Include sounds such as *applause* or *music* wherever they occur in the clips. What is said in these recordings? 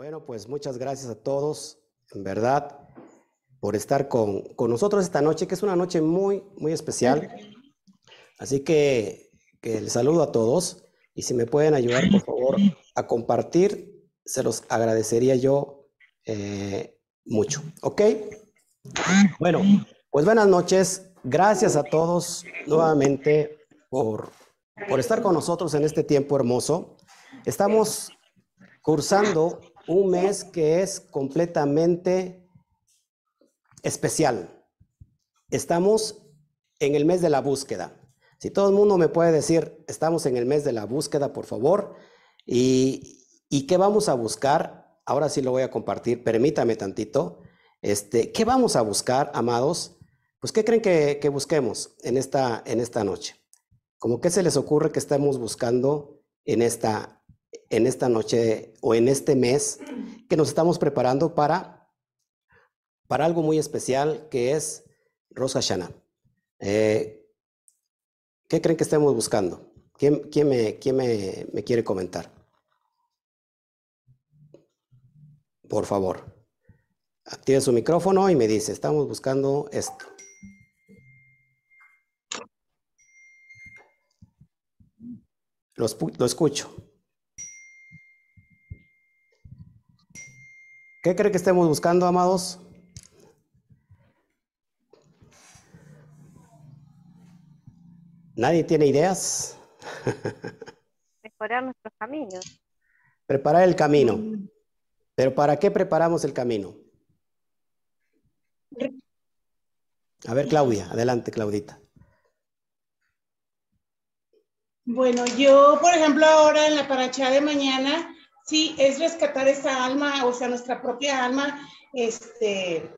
Bueno, pues muchas gracias a todos, en verdad, por estar con, con nosotros esta noche, que es una noche muy, muy especial. Así que, que les saludo a todos y si me pueden ayudar, por favor, a compartir, se los agradecería yo eh, mucho. ¿Ok? Bueno, pues buenas noches. Gracias a todos nuevamente por, por estar con nosotros en este tiempo hermoso. Estamos cursando un mes que es completamente especial. Estamos en el mes de la búsqueda. Si todo el mundo me puede decir, estamos en el mes de la búsqueda, por favor, y, qué vamos a buscar, ahora sí lo voy a compartir, permítame tantito. Este, ¿Qué vamos a buscar, amados? Pues, ¿qué creen que, que busquemos en esta, en esta noche? ¿Cómo qué se les ocurre que estamos buscando en esta, en esta noche o en este mes que nos estamos preparando para, para algo muy especial que es Rosh Hashanah? Eh, ¿Qué creen que estemos buscando? ¿Quién, quién, me, quién me, quiere comentar? Por favor. Active su micrófono y me dice, estamos buscando esto. Lo escucho. ¿Qué cree que estemos buscando, amados? ¿Nadie tiene ideas? *laughs* Mejorar nuestros caminos. Preparar el camino. Pero ¿para qué preparamos el camino? A ver, Claudia, adelante, Claudita. Bueno, yo, por ejemplo, ahora en la paracha de mañana, sí, es rescatar esa alma, o sea, nuestra propia alma, este,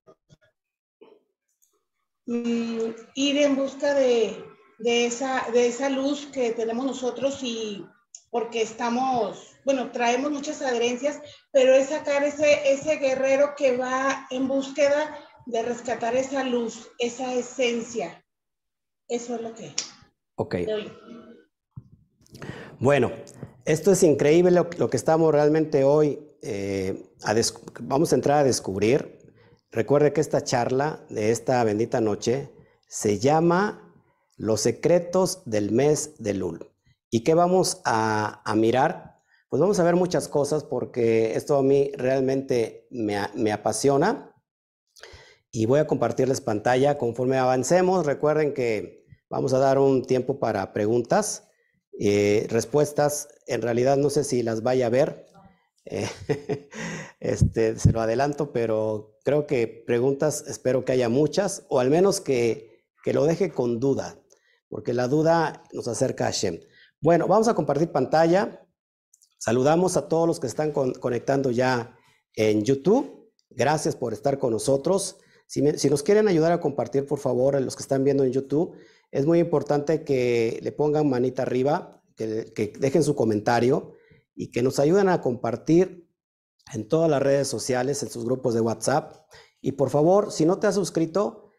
mm, ir en busca de, de, esa, de esa luz que tenemos nosotros y porque estamos, bueno, traemos muchas adherencias, pero es sacar ese, ese guerrero que va en búsqueda de rescatar esa luz, esa esencia. Eso es lo que. Ok. Bueno, esto es increíble lo, que estamos realmente hoy, eh, vamos a entrar a descubrir. Recuerde que esta charla de esta bendita noche se llama Los secretos del mes de Lul. ¿Y qué vamos a, a mirar? Pues vamos a ver muchas cosas porque esto a mí realmente me, me apasiona y voy a compartirles pantalla conforme avancemos. Recuerden que vamos a dar un tiempo para preguntas, eh, respuestas. En realidad no sé si las vaya a ver, eh, *laughs* este, se lo adelanto, pero creo que preguntas espero que haya muchas, o al menos que, que lo deje con duda, porque la duda nos acerca a Shem. Bueno, vamos a compartir pantalla. Saludamos a todos los que están con, conectando ya en YouTube. Gracias por estar con nosotros. Si, si, nos quieren ayudar a compartir, por favor, a los que están viendo en YouTube, es muy importante que le pongan manita arriba, que, dejen su comentario y que nos ayuden a compartir en todas las redes sociales, en sus grupos de WhatsApp. Y por favor, si no te has suscrito,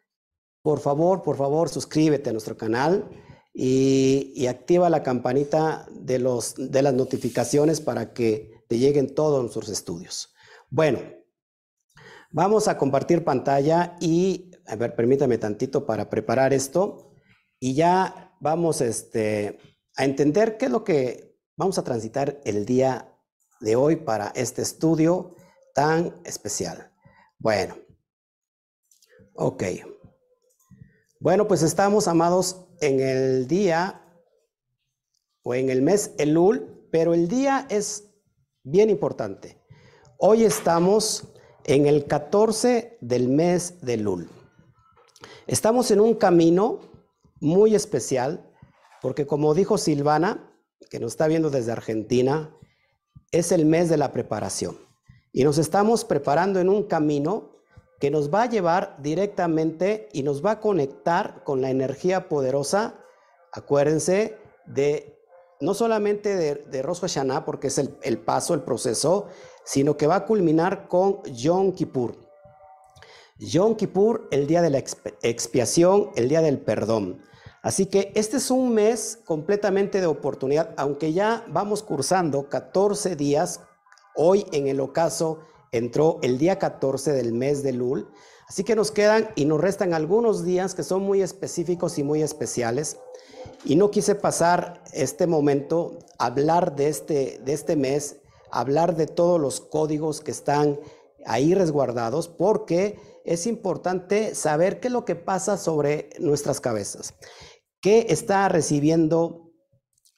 por favor, por favor, suscríbete a nuestro canal y, y activa la campanita de, los, de las notificaciones para que te lleguen todos nuestros estudios. Bueno, Vamos a compartir pantalla y, a ver, permítame tantito para preparar esto y ya vamos este, a entender qué es lo que vamos a transitar el día de hoy para este estudio tan especial. Bueno, ok. Bueno, pues estamos, amados, en el día o en el mes Elul, pero el día es bien importante. Hoy estamos en el 14 del mes de Lul. Estamos en un camino muy especial porque como dijo Silvana, que nos está viendo desde Argentina, es el mes de la preparación. Y nos estamos preparando en un camino que nos va a llevar directamente y nos va a conectar con la energía poderosa, acuérdense, de no solamente de, de Rosh porque es el, el paso, el proceso, sino que va a culminar con Yom Kippur. Yom Kippur, el día de la expiación, el día del perdón. Así que este es un mes completamente de oportunidad, aunque ya vamos cursando 14 días Hoy en el ocaso entró el día 14 del mes de Lul. Así que nos quedan y nos restan algunos días que son muy específicos y muy especiales. Y no quise pasar este momento, hablar de este, de este mes, hablar de todos los códigos que están ahí resguardados, porque es importante saber qué es lo que pasa sobre nuestras cabezas. ¿Qué está recibiendo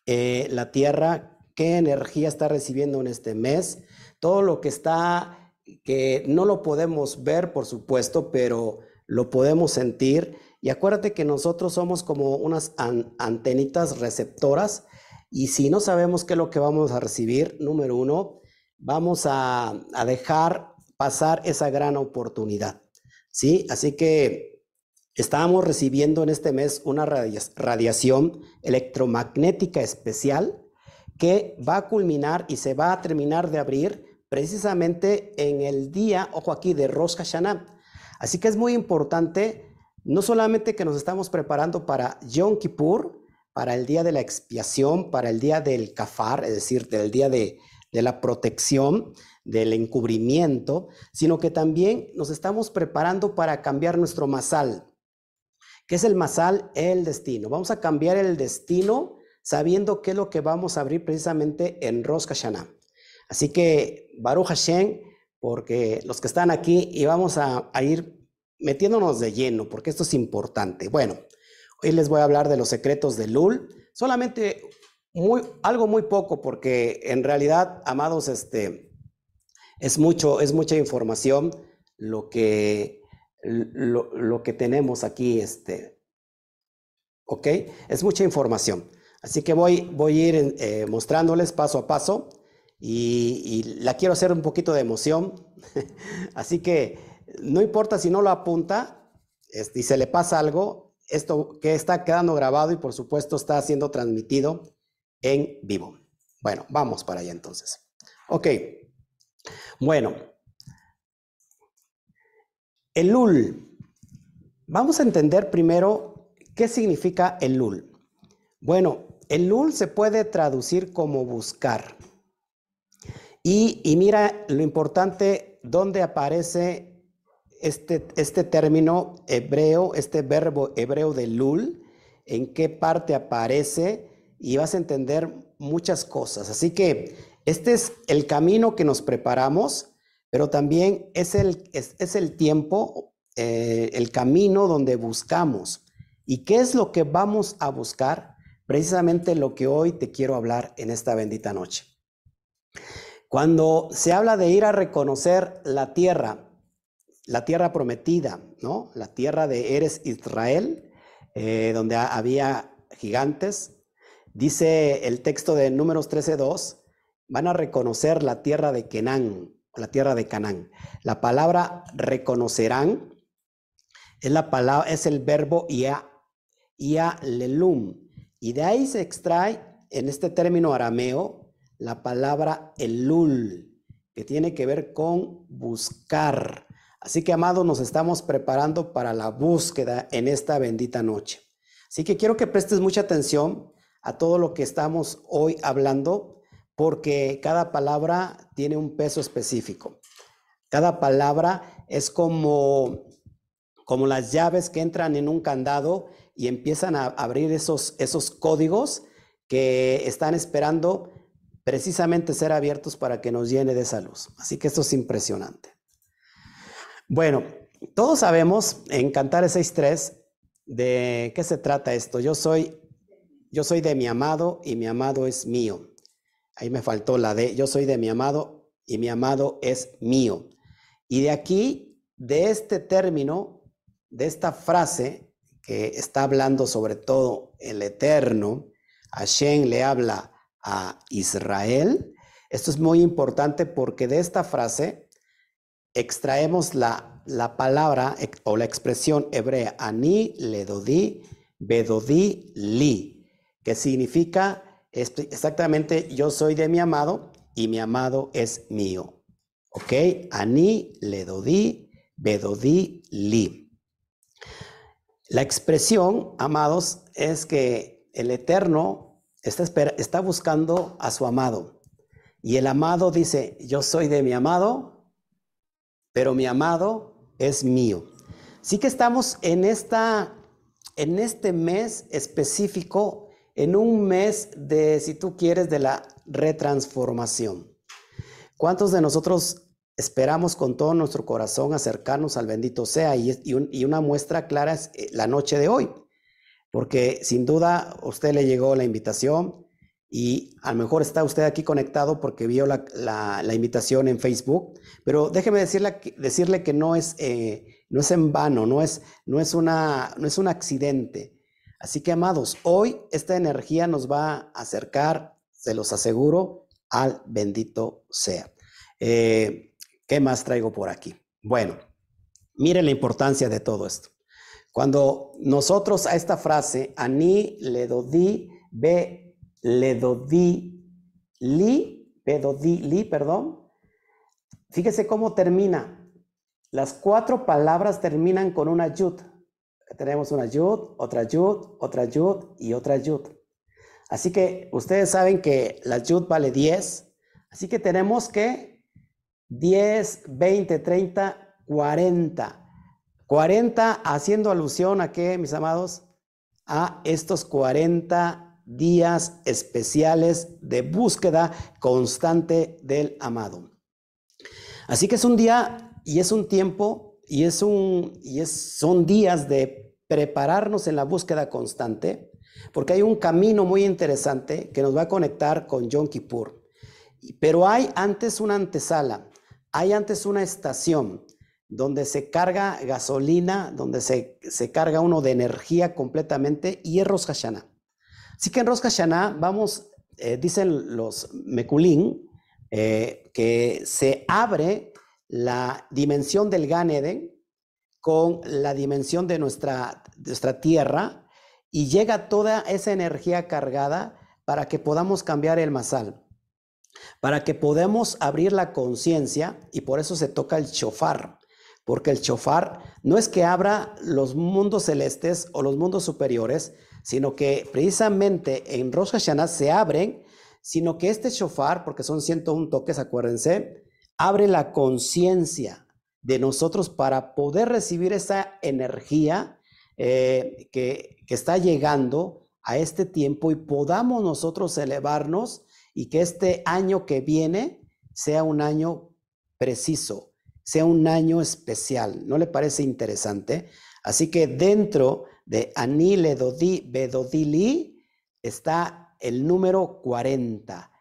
eh, la Tierra? ¿Qué energía está recibiendo en este mes? Todo lo que está, que no lo podemos ver, por supuesto, pero lo podemos sentir. Y acuérdate que nosotros somos como unas antenitas receptoras y si no sabemos qué es lo que vamos a recibir, número uno, vamos a, a dejar pasar esa gran oportunidad. ¿Sí? Así que Estábamos recibiendo en este mes una radiación electromagnética especial que va a culminar y se va a terminar de abrir precisamente en el día, ojo aquí, de Rosh Hashanah. Así que es muy importante, no solamente que nos estamos preparando para Yom Kippur, para el día de la expiación, para el día del kafar, es decir, del día de, de la protección, del encubrimiento, sino que también nos estamos preparando para cambiar nuestro masal. ¿Qué es el masal? El destino. Vamos a cambiar el destino sabiendo qué es lo que vamos a abrir precisamente en Rosh Hashanah. Así que Baruch Hashem, porque los que están aquí y vamos a, ir metiéndonos de lleno, porque esto es importante. Bueno, hoy les voy a hablar de los secretos de Lul, solamente muy, algo muy poco, porque en realidad, amados, este, es mucho, es mucha información lo que lo, que tenemos aquí, este, ¿ok? Es mucha información. Así que voy, voy a ir eh, mostrándoles paso a paso y, la quiero hacer un poquito de emoción. *laughs* Así que no importa si no lo apunta y se le pasa algo, esto que está quedando grabado y por supuesto está siendo transmitido en vivo. Bueno, vamos para allá entonces. Ok. Bueno, el LUL. Vamos a entender primero qué significa el LUL. Bueno, el LUL se puede traducir como buscar. Y, mira lo importante, dónde aparece este, este término hebreo, este verbo hebreo de lul, en qué parte aparece y vas a entender muchas cosas. Así que este es el camino que nos preparamos pero también es el, es, el tiempo, eh, el camino donde buscamos. ¿Y qué es lo que vamos a buscar? Precisamente lo que hoy te quiero hablar en esta bendita noche. Cuando se habla de ir a reconocer la tierra, la tierra prometida, ¿no? La tierra de Eres Israel, eh, donde había gigantes, dice el texto de Números 13.2, van a reconocer la tierra de Kenán, la tierra de Canaán. La palabra reconocerán es la palabra, es el verbo ia, ia lelum. Y de ahí se extrae en este término arameo la palabra elul, que tiene que ver con buscar. Así que, amados, nos estamos preparando para la búsqueda en esta bendita noche. Así que quiero que prestes mucha atención a todo lo que estamos hoy hablando porque cada palabra tiene un peso específico. Cada palabra es como, como las llaves que entran en un candado y empiezan a abrir esos, esos códigos que están esperando precisamente ser abiertos para que nos llene de esa luz. Así que esto es impresionante. Bueno, todos sabemos en Cantares 6.3 de qué se trata esto. Yo soy, yo soy de mi amado y mi amado es mío. Ahí me faltó la de, yo soy de mi amado y mi amado es mío. Y de aquí, de este término, de esta frase que está hablando sobre todo el Eterno, Hashem le habla a Israel. Esto es muy importante porque de esta frase extraemos la, la palabra o la expresión hebrea ani, ledodi, bedodi, li, que significa exactamente, yo soy de mi amado y mi amado es mío. ¿Ok? Ani, le dodí, bedodí, li. La expresión, amados, es que el Eterno está, está buscando a su amado. Y el amado dice, yo soy de mi amado, pero mi amado es mío. Sí que estamos en, esta, en este mes específico, en un mes de, si tú quieres, de la retransformación. ¿Cuántos de nosotros esperamos con todo nuestro corazón acercarnos al bendito sea? Y, una muestra clara es eh, la noche de hoy, porque sin duda a usted le llegó la invitación y a lo mejor está usted aquí conectado porque vio la, invitación en Facebook, pero déjeme decirle, decirle que no es, eh, no es en vano, no es, no, es una, no es un accidente. Así que, amados, hoy esta energía nos va a acercar, se los aseguro, al bendito sea. Eh, ¿Qué más traigo por aquí? Bueno, miren la importancia de todo esto. Cuando nosotros a esta frase, ani le dodi be le dodi li, pedodi li, perdón, fíjese cómo termina. Las cuatro palabras terminan con una yud. Tenemos una yud, otra yud, otra yud y otra yud. Así que ustedes saben que la yud vale 10. Así que tenemos que 10, 20, 30, 40. 40 haciendo alusión a qué, mis amados? A estos 40 días especiales de búsqueda constante del amado. Así que es un día y es un tiempo y es un y es, son días de prepararnos en la búsqueda constante, porque hay un camino muy interesante que nos va a conectar con Yom Kippur. Pero hay antes una antesala. Hay antes una estación donde se carga gasolina, donde se, carga uno de energía completamente, y es Rosh Hashanah. Así que en Rosh Hashanah vamos, eh, dicen los Mekulín, eh, que se abre la dimensión del Gan Eden con la dimensión de nuestra, de nuestra tierra y llega toda esa energía cargada para que podamos cambiar el masal para que podamos abrir la conciencia y por eso se toca el chofar, porque el chofar no es que abra los mundos celestes o los mundos superiores, sino que precisamente en Rosh Hashanah se abren, sino que este chofar, porque son 101 toques, acuérdense, abre la conciencia de nosotros para poder recibir esa energía eh, que, está llegando a este tiempo y podamos nosotros elevarnos y que este año que viene sea un año preciso, sea un año especial. ¿No le parece interesante? Así que dentro de Anile Dodi Bedodili está el número 40.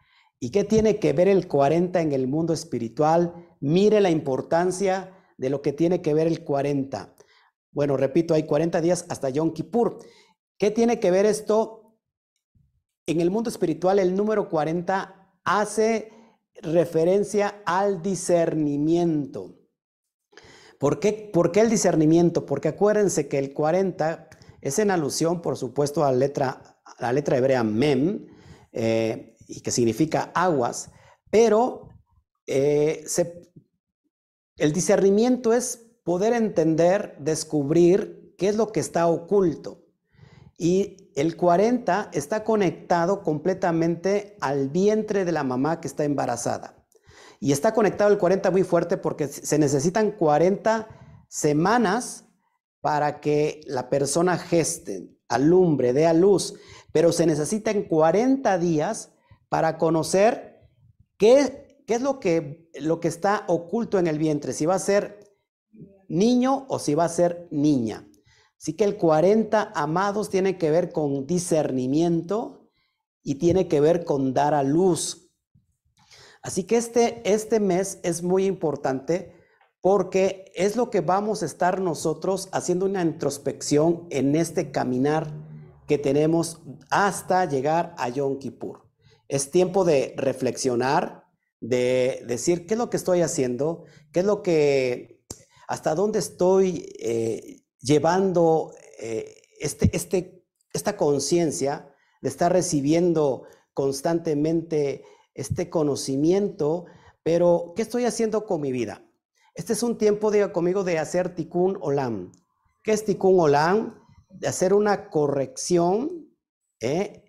¿Y qué tiene que ver el 40 en el mundo espiritual? Mire la importancia de lo que tiene que ver el 40. Bueno, repito, hay 40 días hasta Yom Kippur. ¿Qué tiene que ver esto en el mundo espiritual el número 40 hace referencia al discernimiento. ¿Por qué, el discernimiento? Porque acuérdense que el 40 es en alusión, por supuesto, a la letra, la letra hebrea mem, eh, y que significa aguas, pero eh, el discernimiento es poder entender, descubrir qué es lo que está oculto. Y el 40 está conectado completamente al vientre de la mamá que está embarazada. Y está conectado el 40 muy fuerte porque se necesitan 40 semanas para que la persona geste, alumbre, dé a luz, pero se necesitan 40 días para conocer qué, es lo que, lo que está oculto en el vientre, si va a ser niño o si va a ser niña. Así que el 40 amados tiene que ver con discernimiento y tiene que ver con dar a luz. Así que este, este mes es muy importante porque es lo que vamos a estar nosotros haciendo una introspección en este caminar que tenemos hasta llegar a Yom Kippur. Es tiempo de reflexionar, de decir qué es lo que estoy haciendo, qué es lo que, hasta dónde estoy eh, llevando eh, este, este, esta conciencia de estar recibiendo constantemente este conocimiento, pero ¿qué estoy haciendo con mi vida? Este es un tiempo, diga conmigo, de hacer tikkun olam. ¿Qué es tikkun olam? De hacer una corrección eh,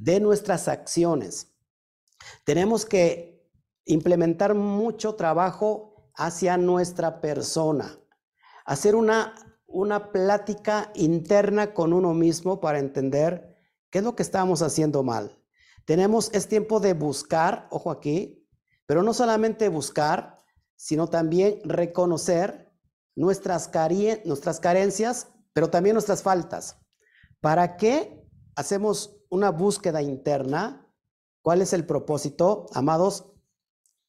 de nuestras acciones. Tenemos que implementar mucho trabajo hacia nuestra persona, hacer una, una plática interna con uno mismo para entender qué es lo que estamos haciendo mal. Tenemos, es tiempo de buscar, ojo aquí, pero no solamente buscar, sino también reconocer nuestras, nuestras carencias, pero también nuestras faltas. ¿Para qué hacemos una búsqueda interna? ¿Cuál es el propósito, amados?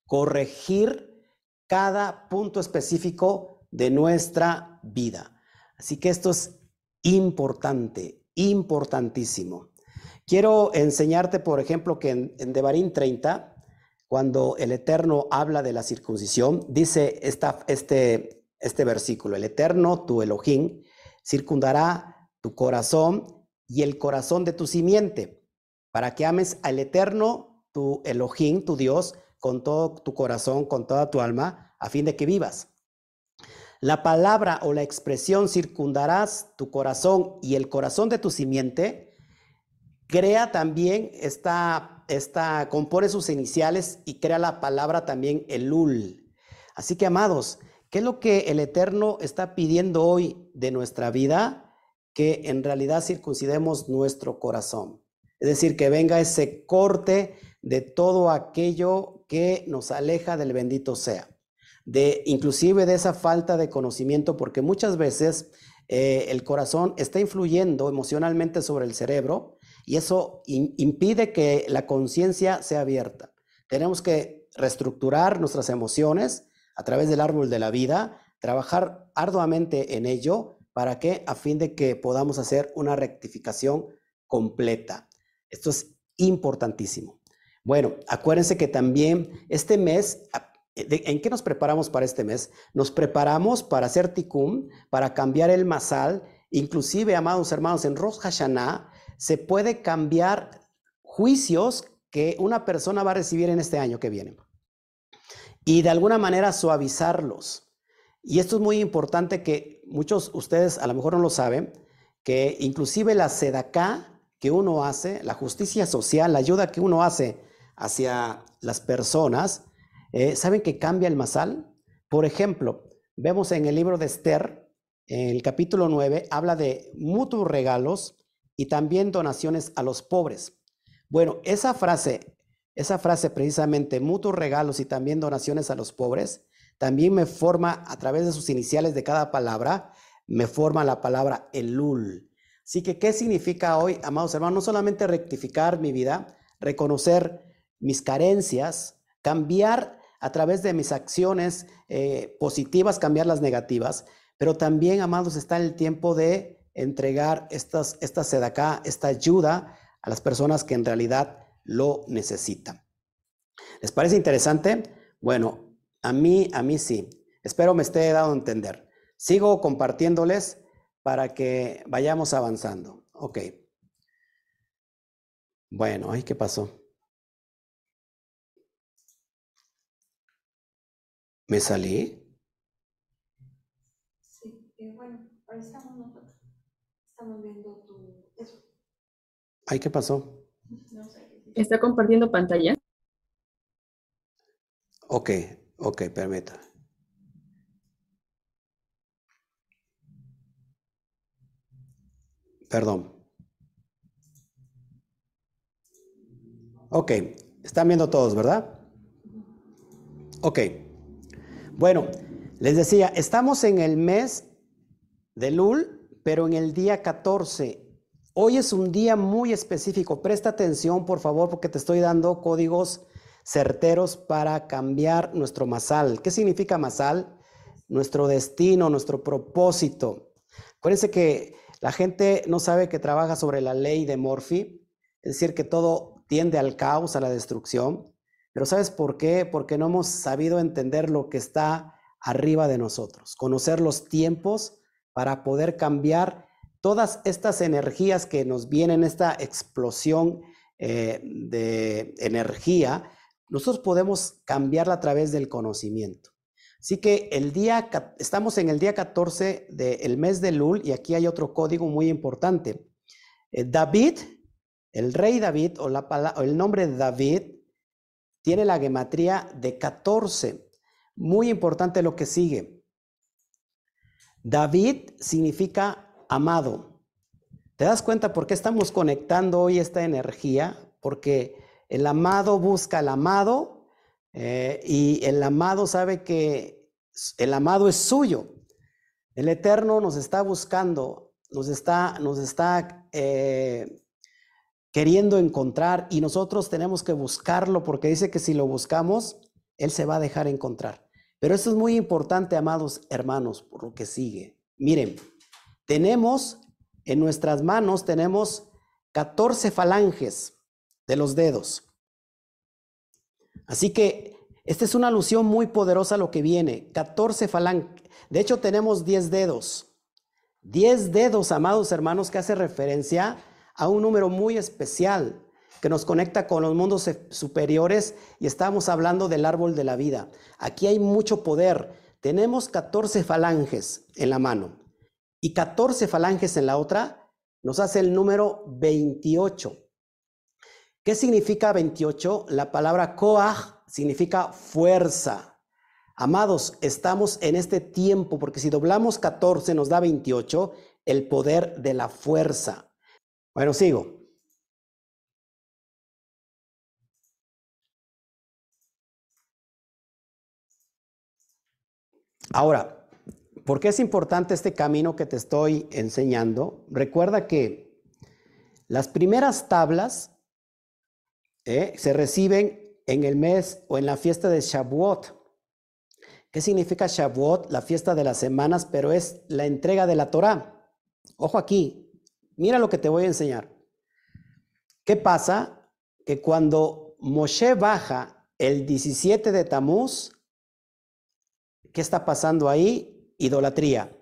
Corregir cada punto específico de nuestra vida. Así que esto es importante, importantísimo. Quiero enseñarte, por ejemplo, que en, en Devarim 30, cuando el Eterno habla de la circuncisión, dice esta, este, este versículo, el Eterno, tu Elohim, circundará tu corazón y el corazón de tu simiente, para que ames al Eterno, tu Elohim, tu Dios, con todo tu corazón, con toda tu alma, a fin de que vivas. La palabra o la expresión circundarás tu corazón y el corazón de tu simiente, crea también esta, esta, compone sus iniciales y crea la palabra también Elul. Así que, amados, ¿qué es lo que el Eterno está pidiendo hoy de nuestra vida? Que en realidad circuncidemos nuestro corazón. Es decir, que venga ese corte de todo aquello que nos aleja del bendito sea de inclusive de esa falta de conocimiento, porque muchas veces eh, el corazón está influyendo emocionalmente sobre el cerebro y eso impide que la conciencia sea abierta. Tenemos que reestructurar nuestras emociones a través del árbol de la vida, trabajar arduamente en ello para que a fin de que podamos hacer una rectificación completa. Esto es importantísimo. Bueno, acuérdense que también este mes eh, ¿En qué nos preparamos para este mes? Nos preparamos para hacer tikkun, para cambiar el masal. Inclusive, amados hermanos, en Rosh Hashanah se puede cambiar juicios que una persona va a recibir en este año que viene. Y de alguna manera suavizarlos. Y esto es muy importante que muchos ustedes a lo mejor no lo saben, que inclusive la sedaká que uno hace, la justicia social, la ayuda que uno hace hacia las personas, eh, ¿Saben que cambia el masal? Por ejemplo, vemos en el libro de Esther, en el capítulo 9, habla de mutuos regalos y también donaciones a los pobres. Bueno, esa frase, esa frase precisamente, mutuos regalos y también donaciones a los pobres, también me forma a través de sus iniciales de cada palabra, me forma la palabra elul. Así que, ¿qué significa hoy, amados hermanos? No solamente rectificar mi vida, reconocer mis carencias, cambiar a través de mis acciones eh, positivas, cambiar las negativas, pero también, amados, está el tiempo de entregar estas, esta sedacá, esta ayuda a las personas que en realidad lo necesitan. ¿Les parece interesante? Bueno, a mí, a mí sí. Espero me esté dando a entender. Sigo compartiéndoles para que vayamos avanzando. Ok. Bueno, ay, ¿qué pasó? ¿Me salí? Sí, eh, bueno, ahora estamos nosotros. Estamos viendo tu... Eso. Ay, ¿qué pasó? No sé. ¿Está compartiendo pantalla? Ok, ok, permítame. Perdón. Ok, están viendo todos, ¿verdad? Ok. Bueno, les decía, estamos en el mes de Lul, pero en el día 14. Hoy es un día muy específico. Presta atención, por favor, porque te estoy dando códigos certeros para cambiar nuestro masal. ¿Qué significa masal? Nuestro destino, nuestro propósito. Acuérdense que la gente no sabe que trabaja sobre la ley de Morphy, es decir, que todo tiende al caos, a la destrucción. Pero ¿sabes por qué? Porque no hemos sabido entender lo que está arriba de nosotros, conocer los tiempos para poder cambiar todas estas energías que nos vienen, esta explosión eh, de energía, nosotros podemos cambiarla a través del conocimiento. Así que el día, estamos en el día 14 del mes de Lul y aquí hay otro código muy importante. Eh, David, el rey David o, la, o el nombre de David tiene la gematría de 14. Muy importante lo que sigue. David significa amado. ¿Te das cuenta por qué estamos conectando hoy esta energía? Porque el amado busca al amado eh, y el amado sabe que el amado es suyo. El Eterno nos está buscando, nos está, nos está eh, queriendo encontrar y nosotros tenemos que buscarlo porque dice que si lo buscamos, Él se va a dejar encontrar. Pero esto es muy importante, amados hermanos, por lo que sigue. Miren, tenemos en nuestras manos, tenemos 14 falanges de los dedos. Así que esta es una alusión muy poderosa a lo que viene. 14 falanges. De hecho, tenemos 10 dedos. 10 dedos, amados hermanos, que hace referencia a un número muy especial que nos conecta con los mundos superiores y estamos hablando del árbol de la vida. Aquí hay mucho poder. Tenemos 14 falanges en la mano y 14 falanges en la otra nos hace el número 28. ¿Qué significa 28? La palabra koach significa fuerza. Amados, estamos en este tiempo porque si doblamos 14 nos da 28, el poder de la fuerza. Bueno, sigo. Ahora, ¿por qué es importante este camino que te estoy enseñando? Recuerda que las primeras tablas eh, se reciben en el mes o en la fiesta de Shavuot. ¿Qué significa Shavuot? La fiesta de las semanas, pero es la entrega de la Torah. Ojo aquí, mira lo que te voy a enseñar. ¿Qué pasa? Que cuando Moshe baja el 17 de Tamuz, ¿Qué está pasando ahí? Idolatría.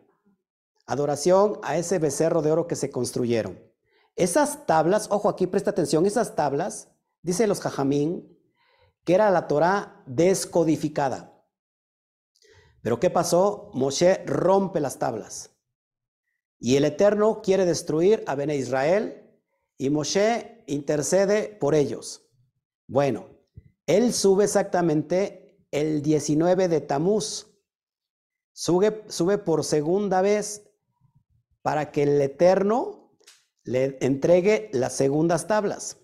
Adoración a ese becerro de oro que se construyeron. Esas tablas, ojo aquí, presta atención, esas tablas, dice los Jajamín, que era la Torah descodificada. Pero ¿qué pasó? Moshe rompe las tablas. Y el Eterno quiere destruir a Bene Israel y Moshe intercede por ellos. Bueno, él sube exactamente el 19 de Tamuz, Sube, sube por segunda vez para que el Eterno le entregue las segundas tablas.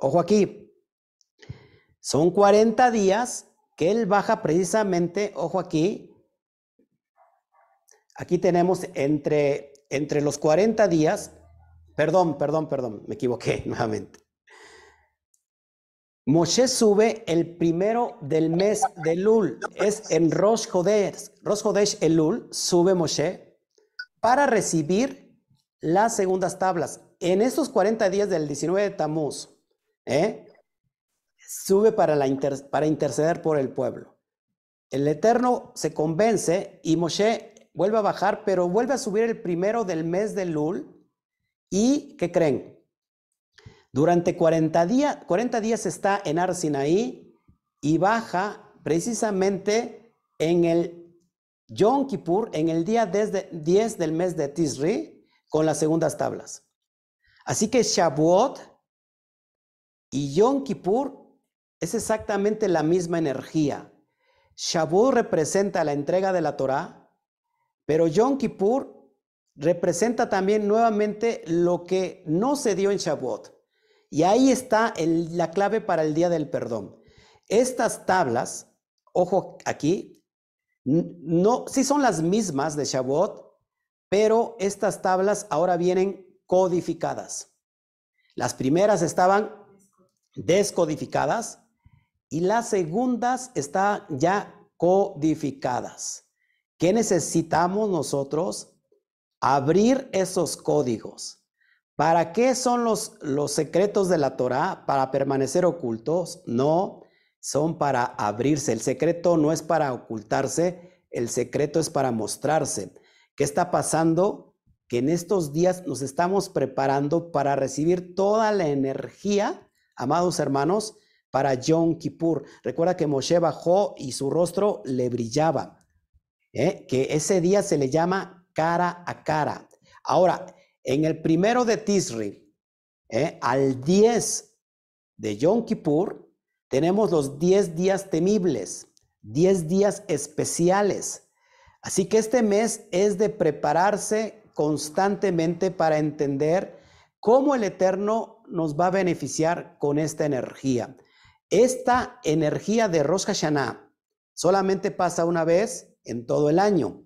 Ojo aquí, son 40 días que él baja precisamente, ojo aquí, aquí tenemos entre, entre los 40 días, perdón, perdón, perdón, me equivoqué *laughs* nuevamente. Moshe sube el primero del mes de Lul, es en Rosh Hodesh. Rosh Hodesh Elul sube Moshe para recibir las segundas tablas. En estos 40 días del 19 de Tamuz, ¿eh? sube para, interceder por el pueblo. El Eterno se convence y Moshe vuelve a bajar, pero vuelve a subir el primero del mes de Lul. ¿Y qué creen? Durante 40 días, 40 días está en Arsinaí y baja precisamente en el Yom Kippur, en el día 10 del mes de Tisri, con las segundas tablas. Así que Shavuot y Yom Kippur es exactamente la misma energía. Shavuot representa la entrega de la Torah, pero Yom Kippur representa también nuevamente lo que no se dio en Shavuot. Y ahí está la clave para el día del perdón. Estas tablas, ojo aquí, no, sí son las mismas de Shavuot, pero estas tablas ahora vienen codificadas. Las primeras estaban descodificadas y las segundas están ya codificadas. ¿Qué necesitamos nosotros? Abrir esos códigos ¿Para qué son los, los secretos de la Torah? ¿Para permanecer ocultos? No, son para abrirse. El secreto no es para ocultarse, el secreto es para mostrarse. ¿Qué está pasando? Que en estos días nos estamos preparando para recibir toda la energía, amados hermanos, para Yom Kippur. Recuerda que Moshe bajó y su rostro le brillaba. ¿eh? Que ese día se le llama cara a cara. Ahora, en el primero de Tisri, eh, al 10 de Yom Kippur, tenemos los 10 días temibles, 10 días especiales. Así que este mes es de prepararse constantemente para entender cómo el Eterno nos va a beneficiar con esta energía. Esta energía de Rosh Hashanah solamente pasa una vez en todo el año.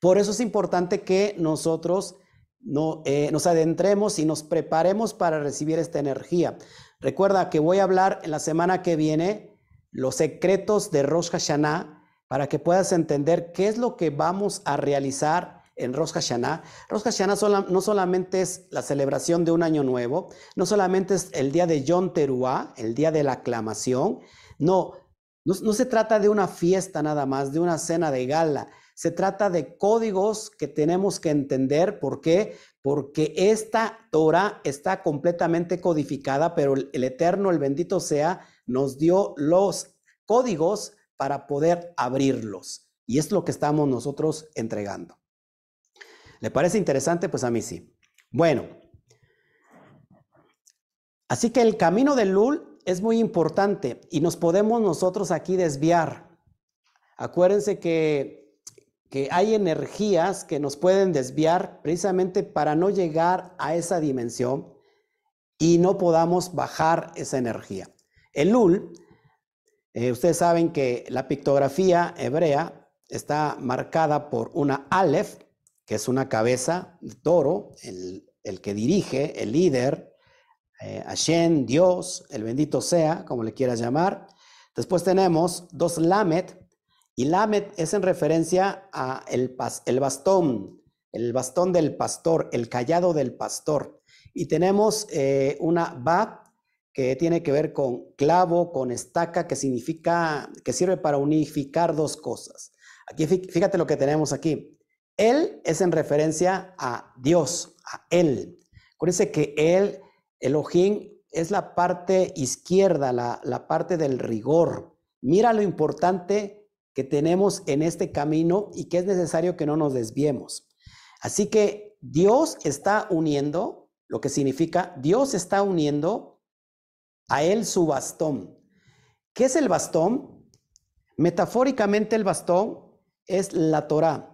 Por eso es importante que nosotros no, eh, nos adentremos y nos preparemos para recibir esta energía. Recuerda que voy a hablar en la semana que viene los secretos de Rosh Hashanah para que puedas entender qué es lo que vamos a realizar en Rosh Hashanah. Rosh Hashanah no solamente es la celebración de un año nuevo, no solamente es el día de Yom Teruah, el día de la aclamación, no, no se trata de una fiesta nada más, de una cena de gala. Se trata de códigos que tenemos que entender. ¿Por qué? Porque esta Torah está completamente codificada, pero el Eterno, el bendito sea, nos dio los códigos para poder abrirlos. Y es lo que estamos nosotros entregando. ¿Le parece interesante? Pues a mí sí. Bueno, así que el camino del Lul es muy importante y nos podemos nosotros aquí desviar. Acuérdense que que hay energías que nos pueden desviar precisamente para no llegar a esa dimensión y no podamos bajar esa energía. El Lul, eh, ustedes saben que la pictografía hebrea está marcada por una Aleph, que es una cabeza de toro, el, que dirige, el líder, eh, Hashem, Dios, el bendito sea, como le quieras llamar. Después tenemos dos Lamet, y Lamet es en referencia a el, el bastón, el bastón del pastor, el callado del pastor. Y tenemos eh, una Ba que tiene que ver con clavo, con estaca, que significa, que sirve para unificar dos cosas. Aquí fíjate lo que tenemos aquí. Él es en referencia a Dios, a Él. Acuérdense que Él, Elohim, es la parte izquierda, la, la parte del rigor. Mira lo importante que tenemos en este camino y que es necesario que no nos desviemos. Así que Dios está uniendo, lo que significa, Dios está uniendo a Él su bastón. ¿Qué es el bastón? Metafóricamente el bastón es la Torah,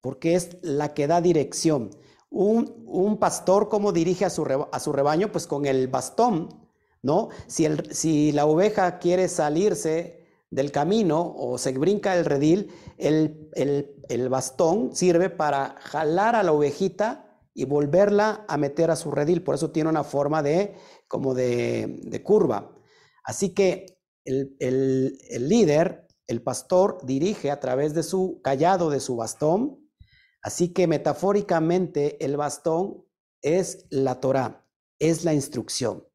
porque es la que da dirección. Un, pastor, ¿cómo dirige a su, rebaño? Pues con el bastón, ¿no? Si la oveja quiere salirse del camino o se brinca el redil, el, bastón sirve para jalar a la ovejita y volverla a meter a su redil. Por eso tiene una forma de como de, curva. Así que el, el, líder, el pastor, dirige a través de su callado, de su bastón. Así que metafóricamente el bastón es la Torah, es la instrucción.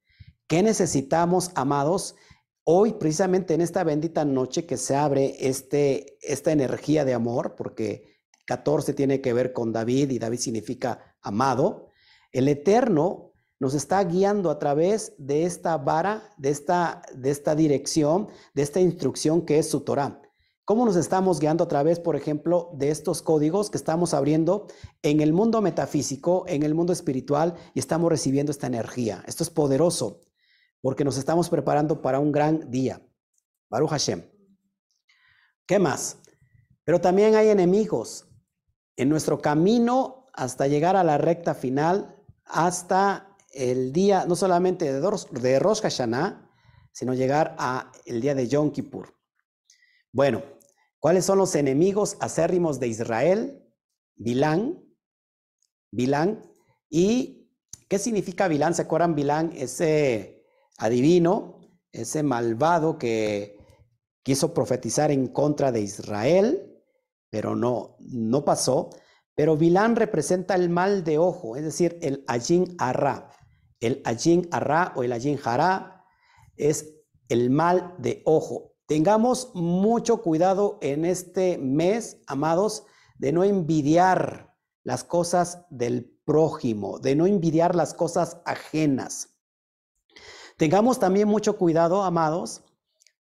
¿Qué necesitamos, amados? Hoy, precisamente en esta bendita noche que se abre este, esta energía de amor, porque 14 tiene que ver con David y David significa amado, el Eterno nos está guiando a través de esta vara, de esta, de esta dirección, de esta instrucción que es su Torah. ¿Cómo nos estamos guiando a través, por ejemplo, de estos códigos que estamos abriendo en el mundo metafísico, en el mundo espiritual y estamos recibiendo esta energía? Esto es poderoso porque nos estamos preparando para un gran día. Baruch Hashem. ¿Qué más? Pero también hay enemigos en nuestro camino hasta llegar a la recta final, hasta el día, no solamente de, Rosh Hashanah, sino llegar a el día de Yom Kippur. Bueno, ¿cuáles son los enemigos acérrimos de Israel? Bilán, Bilán. ¿Y qué significa Bilán? ¿Se acuerdan Bilán? Ese adivino, ese malvado que quiso profetizar en contra de Israel, pero no, no pasó. Pero Bilán representa el mal de ojo, es decir, el Ajin Arra. El Ajin Arra o el Ajin Hará es el mal de ojo. Tengamos mucho cuidado en este mes, amados, de no envidiar las cosas del prójimo, de no envidiar las cosas ajenas. Tengamos también mucho cuidado, amados,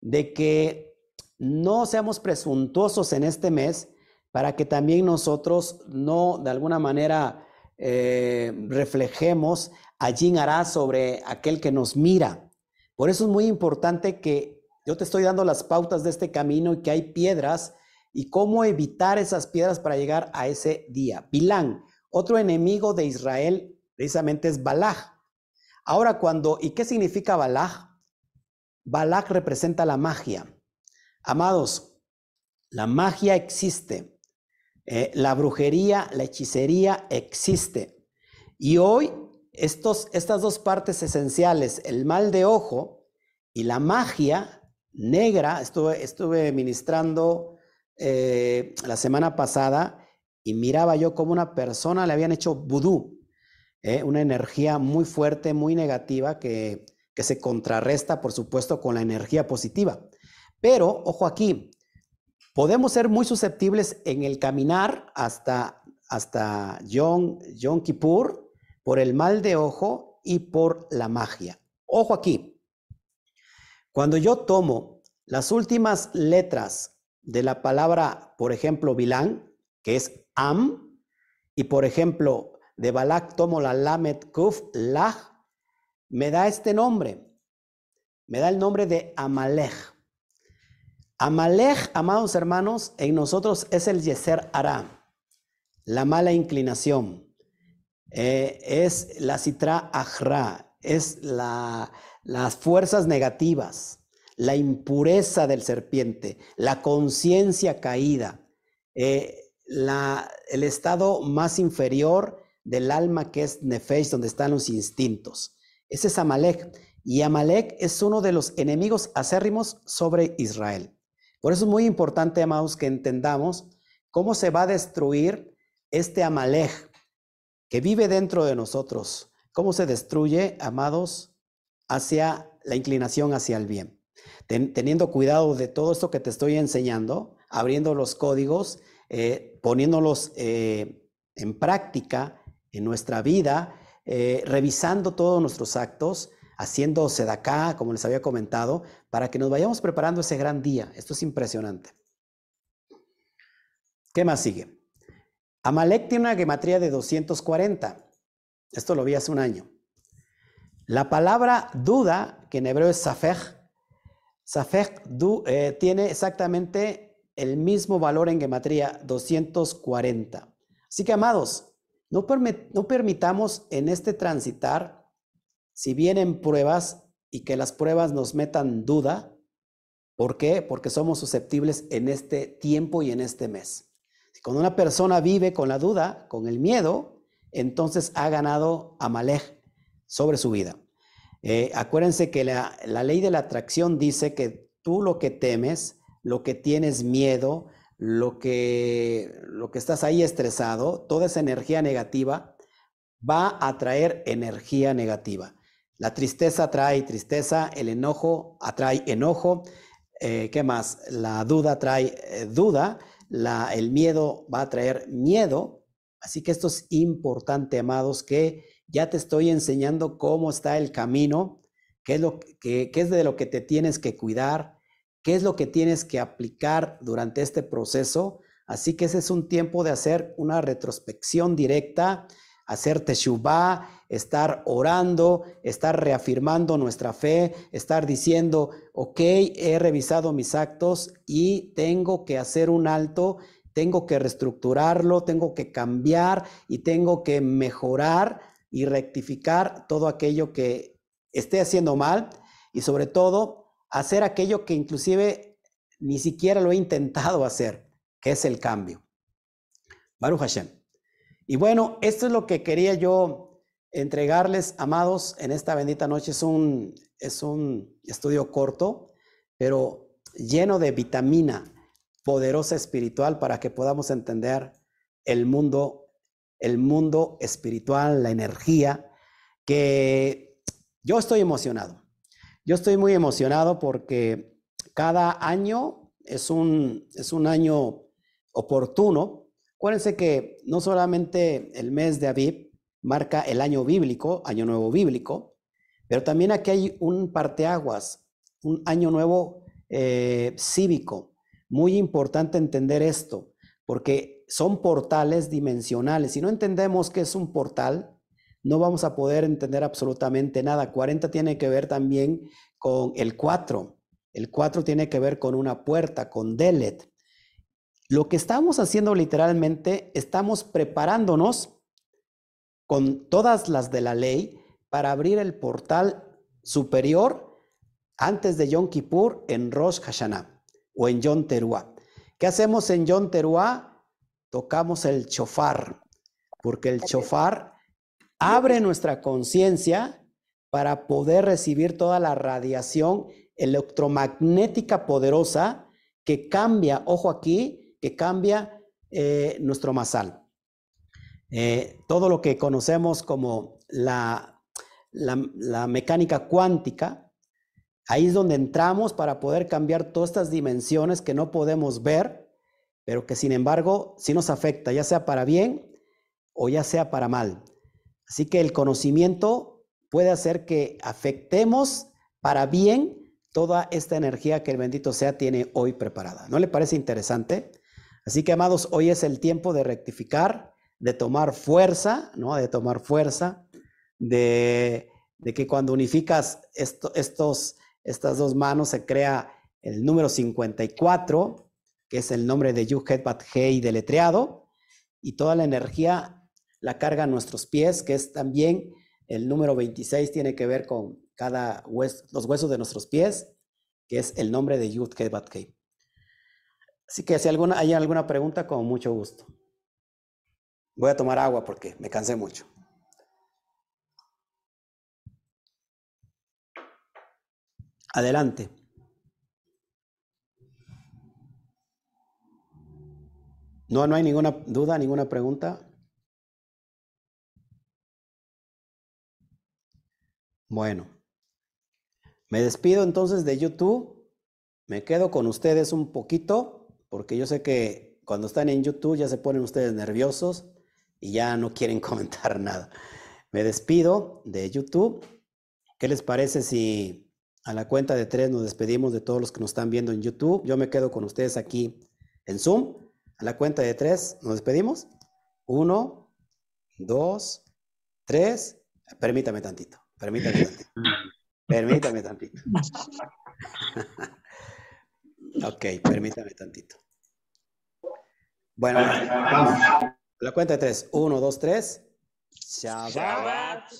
de que no seamos presuntuosos en este mes para que también nosotros no de alguna manera eh, reflejemos allí hará sobre aquel que nos mira. Por eso es muy importante que yo te estoy dando las pautas de este camino y que hay piedras y cómo evitar esas piedras para llegar a ese día. Bilán, otro enemigo de Israel precisamente es Balaj. Ahora cuando, ¿y qué significa Balaj? Balaj representa la magia. Amados, la magia existe. Eh, la brujería, la hechicería existe. Y hoy estos, estas dos partes esenciales, el mal de ojo y la magia negra, estuve, estuve ministrando eh, la semana pasada y miraba yo como una persona le habían hecho vudú, eh, una energía muy fuerte, muy negativa que, que se contrarresta, por supuesto, con la energía positiva. Pero, ojo aquí, podemos ser muy susceptibles en el caminar hasta, hasta Yom, Yom Kippur por el mal de ojo y por la magia. Ojo aquí, cuando yo tomo las últimas letras de la palabra, por ejemplo, Bilán, que es Am, y por ejemplo, de Balak tomo la Lamet Kuf, Lach, me da este nombre, me da el nombre de Amalek. Amalek, amados hermanos, en nosotros es el Yeser Ara, la mala inclinación. Eh, es la citra ajra, es la, las fuerzas negativas, la impureza del serpiente, la conciencia caída, eh, la, el estado más inferior del alma que es Nefesh, donde están los instintos. Ese es Amalek. Y Amalek es uno de los enemigos acérrimos sobre Israel. Por eso es muy importante, amados, que entendamos cómo se va a destruir este Amalek, que vive dentro de nosotros. ¿Cómo se destruye, amados, hacia la inclinación hacia el bien? teniendo cuidado de todo esto que te estoy enseñando, abriendo los códigos, eh, poniéndolos eh, en práctica en nuestra vida, eh, revisando todos nuestros actos, haciendo sedacá, como les había comentado, para que nos vayamos preparando ese gran día. Esto es impresionante. ¿Qué más sigue? Amalek tiene una gematría de 240. Esto lo vi hace un año. La palabra duda, que en hebreo es safej, safej eh, tiene exactamente el mismo valor en gematría, 240. Así que, amados, no, no permitamos en este transitar, si vienen pruebas y que las pruebas nos metan duda, ¿por qué? Porque somos susceptibles en este tiempo y en este mes. Cuando una persona vive con la duda, con el miedo, entonces ha ganado Amalek sobre su vida. Eh, acuérdense que la, ley de la atracción dice que tú lo que temes, lo que tienes miedo, lo que, lo que estás ahí estresado, toda esa energía negativa va a traer energía negativa. La tristeza trae tristeza, el enojo atrae enojo. Eh, ¿Qué más? La duda trae eh, duda el miedo va a traer miedo. Así que esto es importante, amados, que ya te estoy enseñando cómo está el camino, qué es, lo que, qué es de lo que te tienes que cuidar, qué es lo que tienes que aplicar durante este proceso. Así que ese es un tiempo de hacer una retrospección directa hacer teshuvah, estar orando, estar reafirmando nuestra fe, estar diciendo, ok, he revisado mis actos y tengo que hacer un alto, tengo que reestructurarlo, tengo que cambiar y tengo que mejorar y rectificar todo aquello que esté haciendo mal y sobre todo hacer aquello que inclusive ni siquiera lo he intentado hacer, que es el cambio. Baruch Hashem. Y bueno, esto es lo que quería yo entregarles, amados, en esta bendita noche. Es un, es un estudio corto, pero lleno de vitamina poderosa espiritual para que podamos entender el mundo, el mundo espiritual, la energía, que yo estoy emocionado. Yo estoy muy emocionado porque cada año es un, es un año oportuno Acuérdense que no solamente el mes de Aviv marca el año bíblico, año nuevo bíblico, pero también aquí hay un parteaguas, un año nuevo eh, cívico. Muy importante entender esto, porque son portales dimensionales. Si no entendemos qué es un portal, no vamos a poder entender absolutamente nada. 40 tiene que ver también con el 4. El 4 tiene que ver con una puerta, con Delet. Lo que estamos haciendo literalmente, estamos preparándonos con todas las de la ley para abrir el portal superior antes de Yom Kippur en Rosh Hashanah o en Yom Teruah. ¿Qué hacemos en Yom Teruah? Tocamos el chofar, porque el chofar abre nuestra conciencia para poder recibir toda la radiación electromagnética poderosa que cambia, ojo aquí, que cambia eh, nuestro masal. Eh, todo lo que conocemos como la, la, mecánica cuántica, ahí es donde entramos para poder cambiar todas estas dimensiones que no podemos ver, pero que sin embargo sí nos afecta, ya sea para bien o ya sea para mal. Así que el conocimiento puede hacer que afectemos para bien toda esta energía que el bendito sea tiene hoy preparada. ¿No le parece interesante? Así que, amados, hoy es el tiempo de rectificar, de tomar fuerza, ¿no? De tomar fuerza, de, que cuando unificas estos, estas dos manos se crea el número 54, que es el nombre de Yuhet Bat Hei deletreado, y toda la energía la carga nuestros pies, que es también el número 26, tiene que ver con cada hueso, los huesos de nuestros pies, que es el nombre de Yud Bat Así que si alguna, hay alguna pregunta, con mucho gusto. Voy a tomar agua porque me cansé mucho. Adelante. No, no hay ninguna duda, ninguna pregunta. Bueno, me despido entonces de YouTube. Me quedo con ustedes un poquito, porque yo sé que cuando están en YouTube ya se ponen ustedes nerviosos y ya no quieren *laughs* comentar nada. Me despido de YouTube. ¿Qué les parece si a la cuenta de tres nos despedimos de todos los que nos están viendo en YouTube? Yo me quedo con ustedes aquí en Zoom. A la cuenta de tres nos despedimos. Uno, dos, tres. Permítame tantito. Permítame tantito. *laughs* Permítame tantito. *laughs* ok, permítame tantito. Bueno, vamos. La cuenta de tres. Uno, dos, tres. Shabbat.